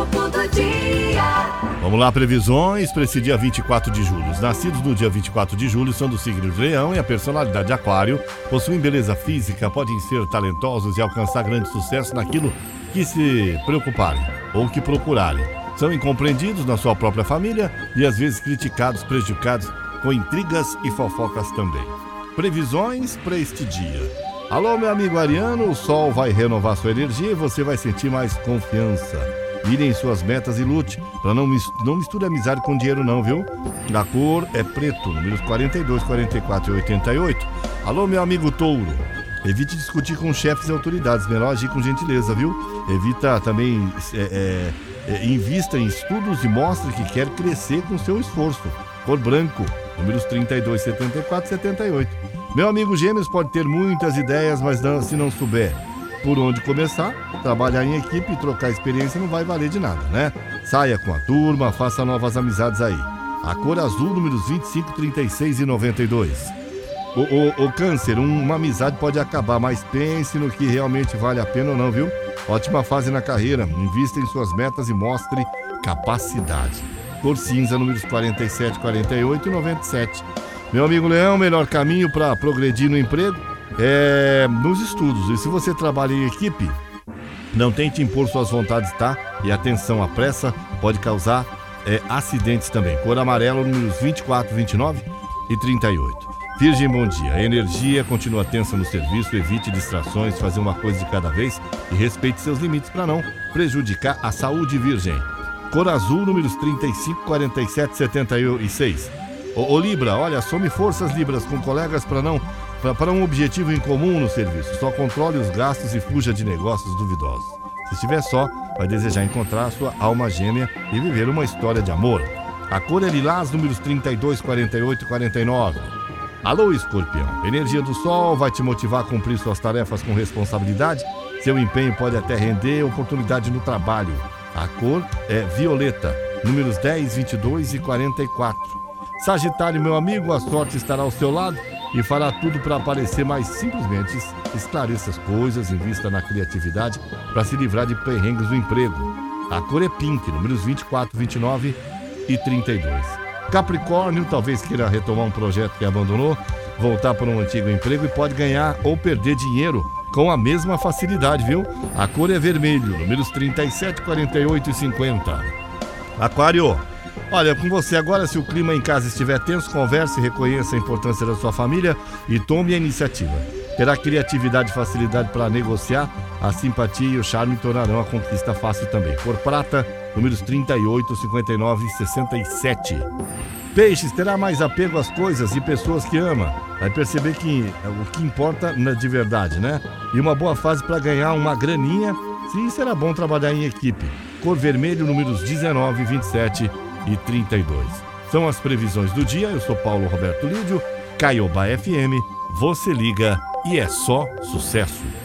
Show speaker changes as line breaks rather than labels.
Horóscopo do dia.
Vamos lá, previsões para esse dia 24 de julho. Os nascidos no dia 24 de julho são do signo de Leão e a personalidade de Aquário. Possuem beleza física, podem ser talentosos e alcançar grande sucesso naquilo que se preocuparem ou que procurarem. São incompreendidos na sua própria família e às vezes criticados, prejudicados com intrigas e fofocas também. Previsões para este dia. Alô, meu amigo Ariano, o sol vai renovar sua energia e você vai sentir mais confiança. Mire em suas metas e lute, para não, não misture amizade com dinheiro não, viu? A cor é preto, números 42, 44 e 88. Alô, meu amigo Touro. Evite discutir com chefes e autoridades, melhor agir com gentileza, viu? Evita também, é, é, é, invista em estudos e mostre que quer crescer com seu esforço. Cor branco, números 32, 74 e 78. Meu amigo Gêmeos pode ter muitas ideias, mas não, se não souber por onde começar, trabalhar em equipe e trocar experiência não vai valer de nada, né? Saia com a turma, faça novas amizades aí. A cor azul, números 25, 36 e 92. O, o, o câncer, uma amizade pode acabar, mas pense no que realmente vale a pena ou não, viu? Ótima fase na carreira, invista em suas metas e mostre capacidade. Cor cinza, números 47, 48 e 97. Meu amigo Leão, melhor caminho para progredir no emprego é nos estudos. E se você trabalha em equipe, não tente impor suas vontades, tá? E atenção, a pressa pode causar é, acidentes também. Cor amarela, números 24, 29 e 38. Virgem, bom dia. A energia continua tensa no serviço, evite distrações, fazer uma coisa de cada vez e respeite seus limites para não prejudicar a saúde, Virgem. Cor azul, números 35, 47 76. Ô, ô Libra, olha, some forças Libras com colegas para não para um objetivo em comum no serviço. Só controle os gastos e fuja de negócios duvidosos. Se estiver só, vai desejar encontrar sua alma gêmea e viver uma história de amor. A cor é lilás, números 32, 48 e 49. Alô, escorpião. Energia do sol vai te motivar a cumprir suas tarefas com responsabilidade. Seu empenho pode até render oportunidade no trabalho. A cor é violeta, números 10, 22 e 44. Sagitário, meu amigo, a sorte estará ao seu lado e fará tudo para aparecer mais simplesmente. Esclareça as coisas, invista na criatividade para se livrar de perrengues do emprego. A cor é pink, números 24, 29 e 32. Capricórnio talvez queira retomar um projeto que abandonou, voltar para um antigo emprego e pode ganhar ou perder dinheiro com a mesma facilidade, viu? A cor é vermelho, números 37, 48 e 50. Aquário, Olha, com você agora, se o clima em casa estiver tenso, converse, reconheça a importância da sua família e tome a iniciativa. Terá criatividade e facilidade para negociar, a simpatia e o charme tornarão a conquista fácil também. Por prata, números 38, 59 e 67. Peixes terá mais apego às coisas e pessoas que ama. Vai perceber que o que importa de verdade, né? E uma boa fase para ganhar uma graninha. Sim, será bom trabalhar em equipe. Cor vermelho, números 19 e 27 e 32. São as previsões do dia. Eu sou Paulo Roberto Lídio, Caiobá FM. Você liga e é só sucesso.